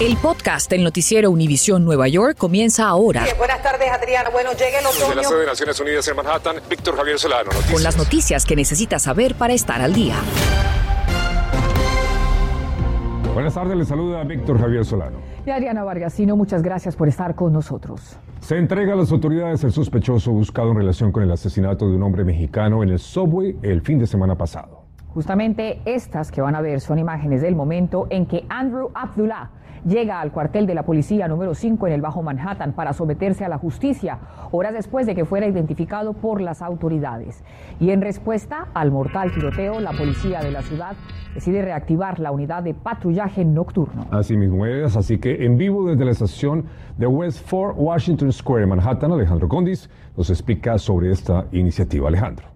El podcast del noticiero Univisión Nueva York comienza ahora. buenas tardes, Adriana. Bueno, llegue el otoño. De la sede de Naciones Unidas en Manhattan, Víctor Javier Solano. Noticias. Con las noticias que necesitas saber para estar al día. Buenas tardes, le saluda Víctor Javier Solano. Y Adriana Vargasino, muchas gracias por estar con nosotros. Se entrega a las autoridades el sospechoso buscado en relación con el asesinato de un hombre mexicano en el subway el fin de semana pasado. Justamente estas que van a ver son imágenes del momento en que Andrew Abdullah llega al cuartel de la policía número 5 en el Bajo Manhattan para someterse a la justicia, horas después de que fuera identificado por las autoridades. Y en respuesta al mortal tiroteo, la policía de la ciudad decide reactivar la unidad de patrullaje nocturno. Así mismo es, así que en vivo desde la estación de West 4 Washington Square en Manhattan, Alejandro Condis nos explica sobre esta iniciativa. Alejandro.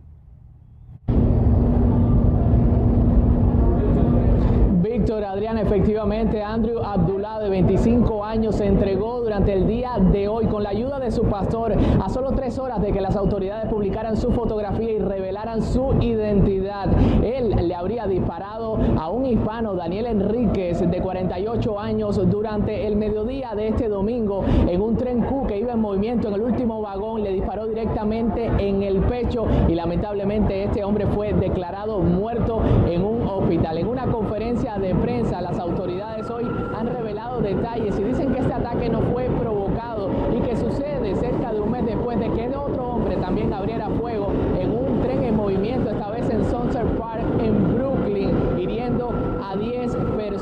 Efectivamente, Andrew Abdullah, de 25 años, se entregó durante el día de hoy con la ayuda de su pastor a solo tres horas de que las autoridades publicaran su fotografía y revelaran su identidad. Él le habría disparado a un hispano, Daniel Enríquez, de 48 años, durante el mediodía de este domingo en un tren Q que iba en movimiento en el último vagón. Le disparó directamente en el pecho y lamentablemente este hombre fue declarado muerto en un hospital. En una conferencia de prensa, las autoridades hoy han revelado detalles y dicen que este ataque no fue provocado y que sucede cerca de un mes después de que otro hombre también abriera fuego en un tren en movimiento, esta vez en Sunset Park en Brooklyn, hiriendo a 10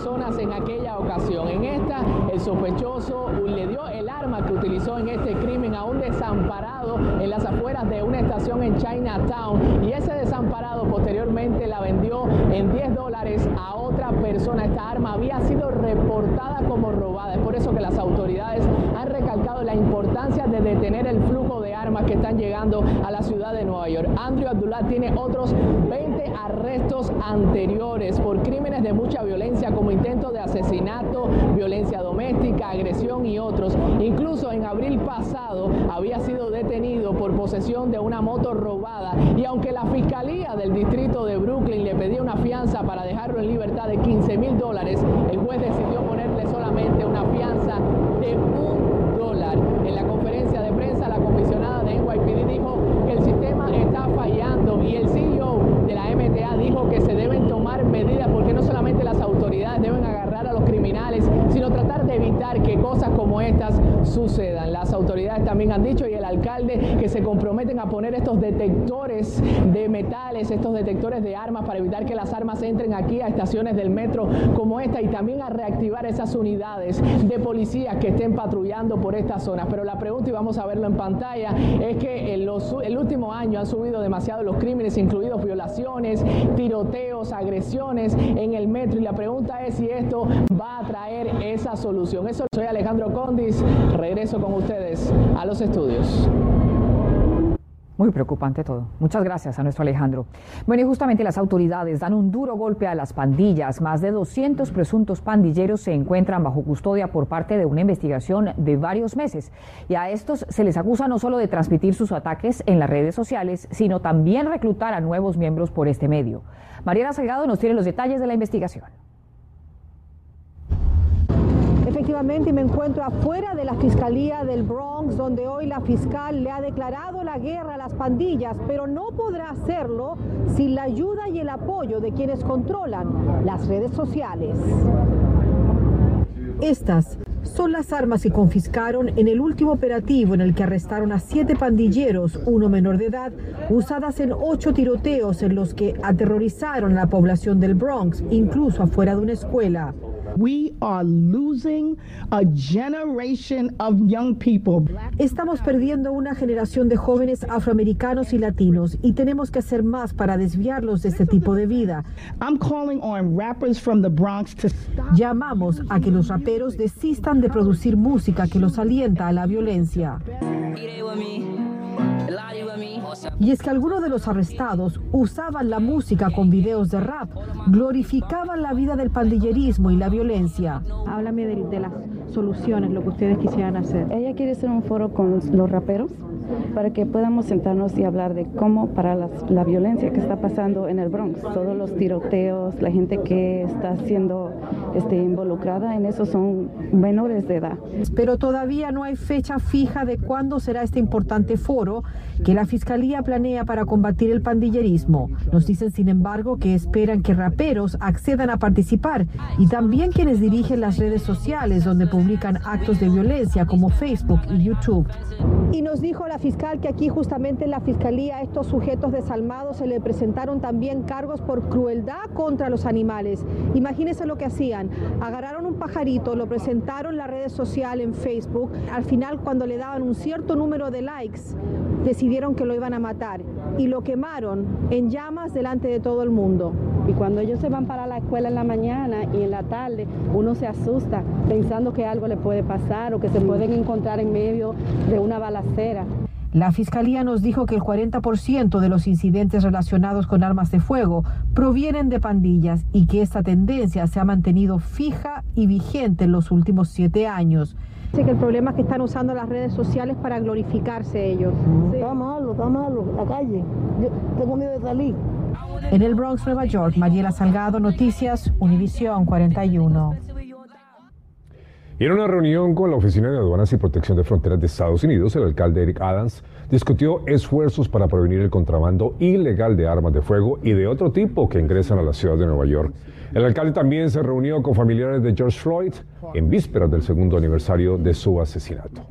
en aquella ocasión. En esta, el sospechoso le dio el arma que utilizó en este crimen a un desamparado en las afueras de una estación en Chinatown y ese desamparado posteriormente la vendió en 10 dólares a otra persona. Esta arma había sido reportada como robada. Es por eso que las autoridades han recalcado la importancia de detener el flujo de armas que están a la ciudad de Nueva York. Andrew Abdullah tiene otros 20 arrestos anteriores por crímenes de mucha violencia como intento de asesinato, violencia doméstica, agresión y otros. Incluso en abril pasado había sido detenido por posesión de una moto robada y aunque la Fiscalía del Distrito de Brooklyn le pedía una fianza para dejarlo en libertad de 15 mil dólares, el juez decidió ponerle solamente una fianza de un dólar. En la conferencia de prensa, la comisionada de NYPD dijo que el sistema está fallando y el CEO de la MTA dijo que se deben tomar medidas porque no solamente las autoridades deben agarrar a los criminales, sino tratar de que cosas como estas sucedan. Las autoridades también han dicho y el alcalde que se comprometen a poner estos detectores de metales, estos detectores de armas para evitar que las armas entren aquí a estaciones del metro como esta y también a reactivar esas unidades de policías que estén patrullando por estas zonas. Pero la pregunta, y vamos a verlo en pantalla, es que en los, el último año han subido demasiado los crímenes, incluidos violaciones, tiroteos, agresiones en el metro. Y la pregunta es si esto va a traer esa solución. Eso soy Alejandro Condis. Regreso con a los estudios. Muy preocupante todo. Muchas gracias a nuestro Alejandro. Bueno, y justamente las autoridades dan un duro golpe a las pandillas. Más de 200 presuntos pandilleros se encuentran bajo custodia por parte de una investigación de varios meses. Y a estos se les acusa no solo de transmitir sus ataques en las redes sociales, sino también reclutar a nuevos miembros por este medio. Mariana Salgado nos tiene los detalles de la investigación efectivamente me encuentro afuera de la Fiscalía del Bronx, donde hoy la fiscal le ha declarado la guerra a las pandillas, pero no podrá hacerlo sin la ayuda y el apoyo de quienes controlan las redes sociales. Estas son las armas que confiscaron en el último operativo en el que arrestaron a siete pandilleros, uno menor de edad, usadas en ocho tiroteos en los que aterrorizaron a la población del Bronx, incluso afuera de una escuela. Estamos perdiendo una generación de jóvenes afroamericanos y latinos y tenemos que hacer más para desviarlos de este tipo de vida. Llamamos a que los raperos desistan de producir música que los alienta a la violencia. Y es que algunos de los arrestados usaban la música con videos de rap, glorificaban la vida del pandillerismo y la violencia. Háblame de, las soluciones, lo que ustedes quisieran hacer. Ella quiere hacer un foro con los raperos para que podamos sentarnos y hablar de cómo para la violencia que está pasando en el Bronx, todos los tiroteos, la gente que está siendo este, involucrada en eso son menores de edad. Pero todavía no hay fecha fija de cuándo será este importante foro que la Fiscalía planea para combatir el pandillerismo. Nos dicen, sin embargo, que esperan que raperos accedan a participar y también quienes dirigen las redes sociales donde publican actos de violencia como Facebook y YouTube. Y nos dijo la fiscal que aquí justamente en la Fiscalía a estos sujetos desalmados se le presentaron también cargos por crueldad contra los animales. Imagínense lo que hacían. Agarraron un pajarito, lo presentaron en las redes sociales, en Facebook. Al final, cuando le daban un cierto número de likes, decidieron que lo iban a matar y lo quemaron en llamas delante de todo el mundo. Y cuando ellos se van para la escuela en la mañana y en la tarde, uno se asusta pensando que algo le puede pasar o que se pueden encontrar en medio de una balacera. La Fiscalía nos dijo que el 40% de los incidentes relacionados con armas de fuego provienen de pandillas y que esta tendencia se ha mantenido fija y vigente en los últimos siete años. Que el problema es que están usando las redes sociales para glorificarse ellos. Está malo, está malo, la calle. Yo tengo miedo de salir. En el Bronx, Nueva York, Mariela Salgado, Noticias, Univisión 41. en una reunión con la Oficina de Aduanas y Protección de Fronteras de Estados Unidos, el alcalde Eric Adams discutió esfuerzos para prevenir el contrabando ilegal de armas de fuego y de otro tipo que ingresan a la ciudad de Nueva York. El alcalde también se reunió con familiares de George Floyd en vísperas del segundo aniversario de su asesinato.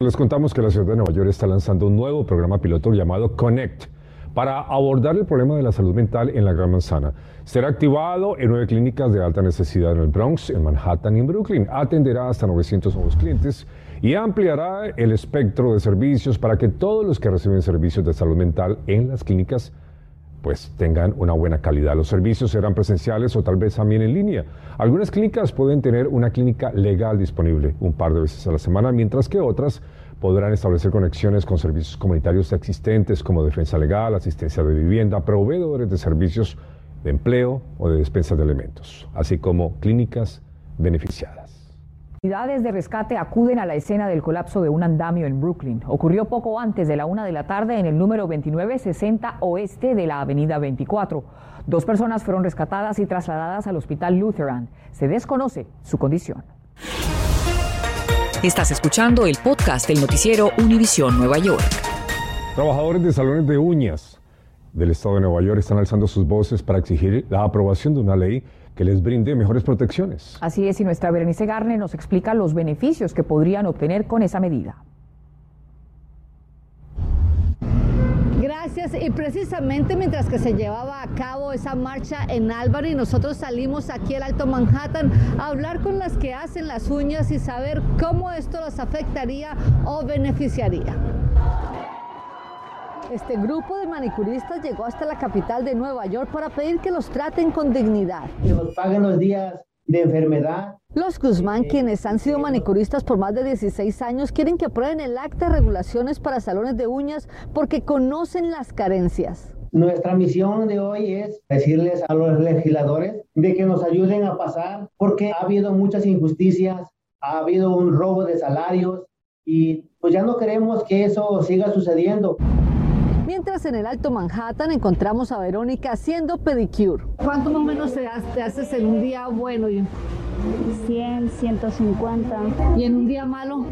Les contamos que la ciudad de Nueva York está lanzando un nuevo programa piloto llamado Connect para abordar el problema de la salud mental en la Gran Manzana. Será activado en nueve clínicas de alta necesidad en el Bronx, en Manhattan y en Brooklyn. Atenderá hasta 900 nuevos clientes y ampliará el espectro de servicios para que todos los que reciben servicios de salud mental en las clínicas pues tengan una buena calidad. Los servicios serán presenciales o tal vez también en línea. Algunas clínicas pueden tener una clínica legal disponible un par de veces a la semana, mientras que otras podrán establecer conexiones con servicios comunitarios existentes como defensa legal, asistencia de vivienda, proveedores de servicios de empleo o de despensa de elementos, así como clínicas beneficiadas. Unidades de rescate acuden a la escena del colapso de un andamio en Brooklyn. Ocurrió poco antes de la una de la tarde en el número 2960 oeste de la avenida 24. Dos personas fueron rescatadas y trasladadas al hospital Lutheran. Se desconoce su condición. Estás escuchando el podcast del noticiero Univisión Nueva York. Trabajadores de salones de uñas del estado de Nueva York están alzando sus voces para exigir la aprobación de una ley que les brinde mejores protecciones. Así es, y nuestra Berenice Garne nos explica los beneficios que podrían obtener con esa medida. Gracias. Y precisamente mientras que se llevaba a cabo esa marcha en Albany, nosotros salimos aquí al Alto Manhattan a hablar con las que hacen las uñas y saber cómo esto las afectaría o beneficiaría. Este grupo de manicuristas llegó hasta la capital de Nueva York para pedir que los traten con dignidad. Que nos paguen los días de enfermedad. Los Guzmán, quienes han sido manicuristas por más de 16 años, quieren que aprueben el acta de regulaciones para salones de uñas porque conocen las carencias. Nuestra misión de hoy es decirles a los legisladores de que nos ayuden a pasar porque ha habido muchas injusticias, ha habido un robo de salarios y pues ya no queremos que eso siga sucediendo. Mientras en el Alto Manhattan encontramos a Verónica haciendo pedicure. ¿Cuánto más o menos te haces en un día bueno? 100, 150. ¿Y en un día malo?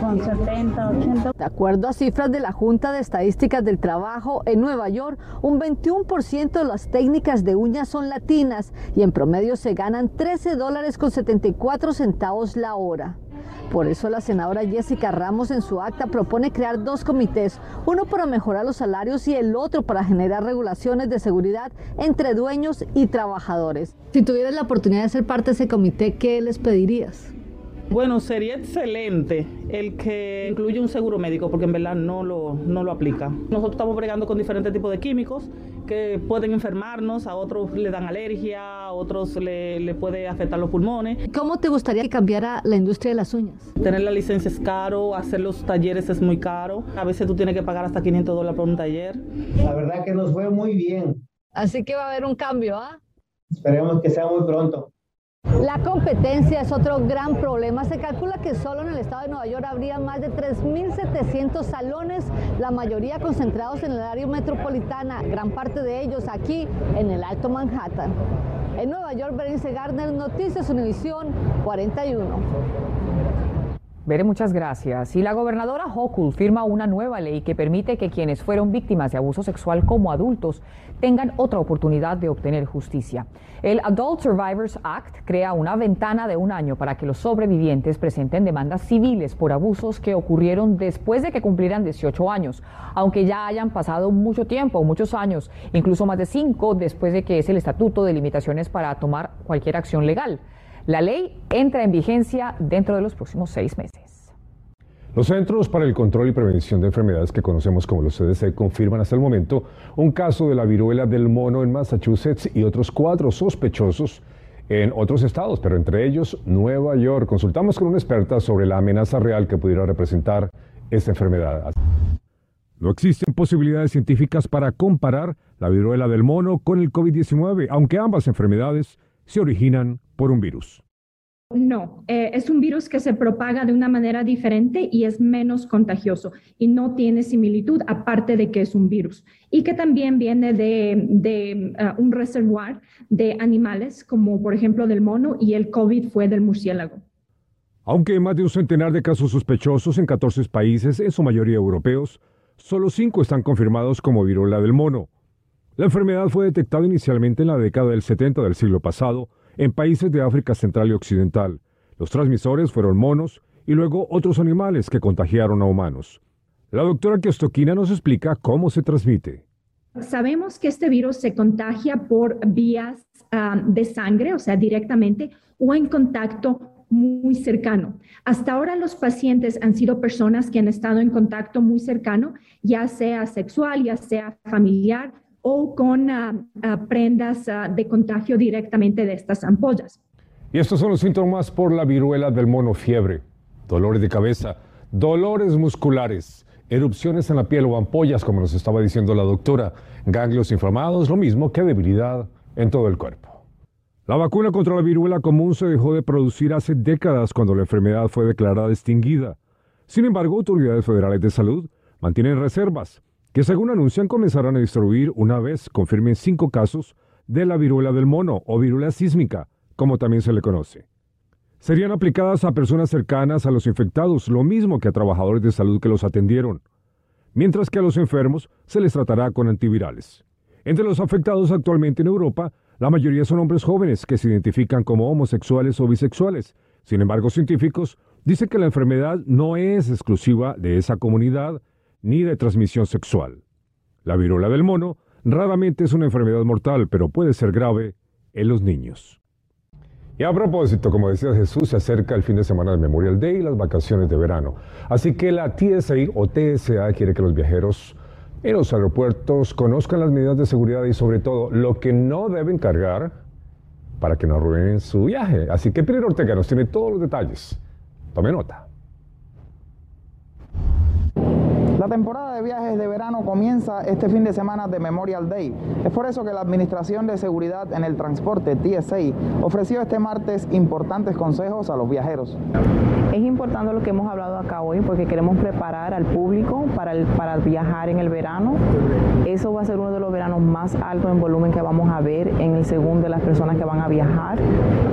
Con 70, 80. De acuerdo a cifras de la Junta de Estadísticas del Trabajo en Nueva York, un 21% de las técnicas de uñas son latinas y en promedio se ganan 13 dólares con 74 centavos la hora. Por eso la senadora Jessica Ramos en su acta propone crear dos comités, uno para mejorar los salarios y el otro para generar regulaciones de seguridad entre dueños y trabajadores. Si tuvieras la oportunidad de ser parte de ese comité, ¿qué les pedirías? Bueno, sería excelente el que incluya un seguro médico, porque en verdad no lo, no lo aplica. Nosotros estamos bregando con diferentes tipos de químicos que pueden enfermarnos, a otros le dan alergia, a otros le, le puede afectar los pulmones. ¿Cómo te gustaría que cambiara la industria de las uñas? Tener la licencia es caro, hacer los talleres es muy caro. A veces tú tienes que pagar hasta 500 dólares por un taller. La verdad que nos fue muy bien. Así que va a haber un cambio, ¿ah? Esperemos que sea muy pronto. La competencia es otro gran problema. Se calcula que solo en el estado de Nueva York habría más de 3.700 salones, la mayoría concentrados en el área metropolitana, gran parte de ellos aquí en el Alto Manhattan. En Nueva York, Berenice Gardner, Noticias Univisión 41. Veré, muchas gracias. Y la gobernadora Hochul firma una nueva ley que permite que quienes fueron víctimas de abuso sexual como adultos tengan otra oportunidad de obtener justicia. El Adult Survivors Act crea una ventana de un año para que los sobrevivientes presenten demandas civiles por abusos que ocurrieron después de que cumplieran 18 años, aunque ya hayan pasado mucho tiempo, muchos años, incluso más de cinco después de que es el estatuto de limitaciones para tomar cualquier acción legal. La ley entra en vigencia dentro de los próximos seis meses. Los Centros para el Control y Prevención de Enfermedades que conocemos como los CDC confirman hasta el momento un caso de la viruela del mono en Massachusetts y otros cuatro sospechosos en otros estados, pero entre ellos Nueva York. Consultamos con una experta sobre la amenaza real que pudiera representar esta enfermedad. No existen posibilidades científicas para comparar la viruela del mono con el COVID-19, aunque ambas enfermedades se originan por un virus. No, eh, es un virus que se propaga de una manera diferente y es menos contagioso y no tiene similitud, aparte de que es un virus. Y que también viene de, uh, un reservoir de animales, como por ejemplo del mono, y el COVID fue del murciélago. Aunque hay más de un centenar de casos sospechosos en 14 países, en su mayoría europeos, solo 5 están confirmados como viruela del mono. La enfermedad fue detectada inicialmente en la década del 70 del siglo pasado en países de África Central y Occidental. Los transmisores fueron monos y luego otros animales que contagiaron a humanos. La doctora Kiostoquina nos explica cómo se transmite. Sabemos que este virus se contagia por vías ah, de sangre, o sea, directamente, o en contacto muy cercano. Hasta ahora los pacientes han sido personas que han estado en contacto muy cercano, ya sea sexual, ya sea familiar o con ah, prendas ah, de contagio directamente de estas ampollas. Y estos son los síntomas por la viruela del mono fiebre, dolores de cabeza, dolores musculares, erupciones en la piel o ampollas, como nos estaba diciendo la doctora, ganglios inflamados, lo mismo que debilidad en todo el cuerpo. La vacuna contra la viruela común se dejó de producir hace décadas cuando la enfermedad fue declarada extinguida. Sin embargo, autoridades federales de salud mantienen reservas que según anuncian comenzarán a distribuir una vez confirmen cinco casos de la viruela del mono o viruela sísmica, como también se le conoce. Serían aplicadas a personas cercanas a los infectados, lo mismo que a trabajadores de salud que los atendieron, mientras que a los enfermos se les tratará con antivirales. Entre los afectados actualmente en Europa, la mayoría son hombres jóvenes que se identifican como homosexuales o bisexuales. Sin embargo, científicos dicen que la enfermedad no es exclusiva de esa comunidad, ni de transmisión sexual. La viruela del mono raramente es una enfermedad mortal, pero puede ser grave en los niños. Y a propósito, como decía Jesús, se acerca el fin de semana del Memorial Day y las vacaciones de verano. Así que la TSA o TSA quiere que los viajeros en los aeropuertos conozcan las medidas de seguridad y sobre todo lo que no deben cargar para que no arruinen su viaje. Así que Peter Ortega nos tiene todos los detalles. Tome nota. La temporada de viajes de verano comienza este fin de semana de Memorial Day. Es por eso que la Administración de Seguridad en el Transporte, TSA, ofreció este martes importantes consejos a los viajeros. Es importante lo que hemos hablado acá hoy porque queremos preparar al público para, para viajar en el verano. Eso va a ser uno de los veranos más altos en volumen que vamos a ver en el segundo de las personas que van a viajar.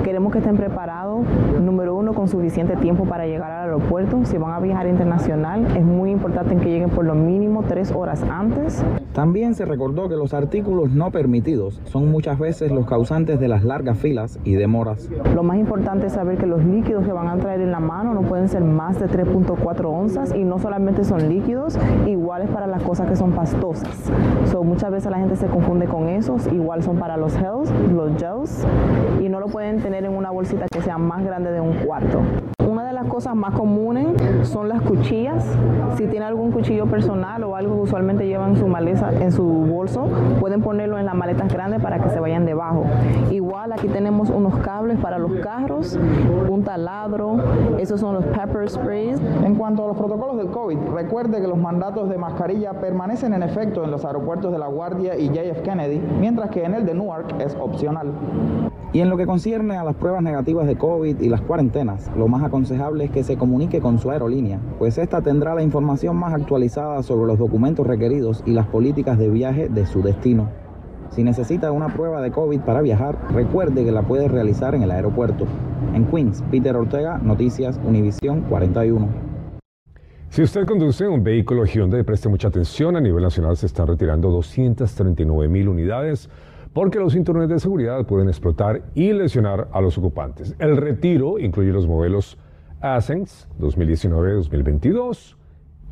Queremos que estén preparados, número uno, con suficiente tiempo para llegar al aeropuerto. Si van a viajar internacional, es muy importante que lleguen por lo mínimo tres horas antes. También se recordó que los artículos no permitidos son muchas veces los causantes de las largas filas y demoras. Lo más importante es saber que los líquidos que van a traer en la mano no pueden ser más de 3.4 onzas y no solamente son líquidos, iguales para las cosas que son pastosas. So, muchas veces la gente se confunde con esos, igual son para los gels, los gels, y no lo pueden tener en una bolsita que sea más grande de un cuarto. Las cosas más comunes son las cuchillas. Si tiene algún cuchillo personal o algo que usualmente llevan su maleza, en su bolso, pueden ponerlo en las maletas grandes para que se vayan debajo. Igual aquí tenemos unos cables para los carros, un taladro, esos son los pepper sprays. En cuanto a los protocolos del COVID, recuerde que los mandatos de mascarilla permanecen en efecto en los aeropuertos de La Guardia y JF Kennedy, mientras que en el de Newark es opcional. Y en lo que concierne a las pruebas negativas de COVID y las cuarentenas, lo más aconsejable es que se comunique con su aerolínea, pues esta tendrá la información más actualizada sobre los documentos requeridos y las políticas de viaje de su destino. Si necesita una prueba de COVID para viajar, recuerde que la puede realizar en el aeropuerto. En Queens, Peter Ortega, Noticias Univisión 41. Si usted conduce un vehículo Hyundai, preste mucha atención. A nivel nacional se están retirando 239 mil unidades porque los cinturones de seguridad pueden explotar y lesionar a los ocupantes. El retiro incluye los modelos Ascens 2019-2022,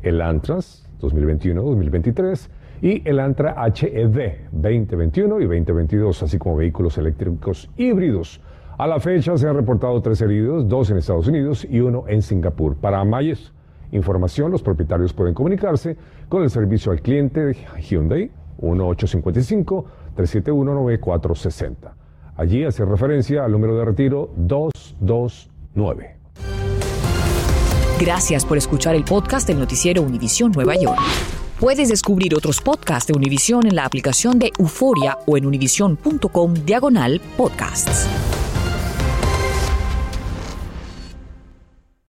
el Antras 2021-2023 y el Antra HEV 2021 y 2022, así como vehículos eléctricos híbridos. A la fecha se han reportado tres heridos, dos en Estados Unidos y uno en Singapur. Para mayes información, los propietarios pueden comunicarse con el servicio al cliente de Hyundai 1855 371-9460. Allí hace referencia al número de retiro 229. Gracias por escuchar el podcast del noticiero Univisión Nueva York. Puedes descubrir otros podcasts de Univisión en la aplicación de Euforia o en univision.com diagonal podcasts.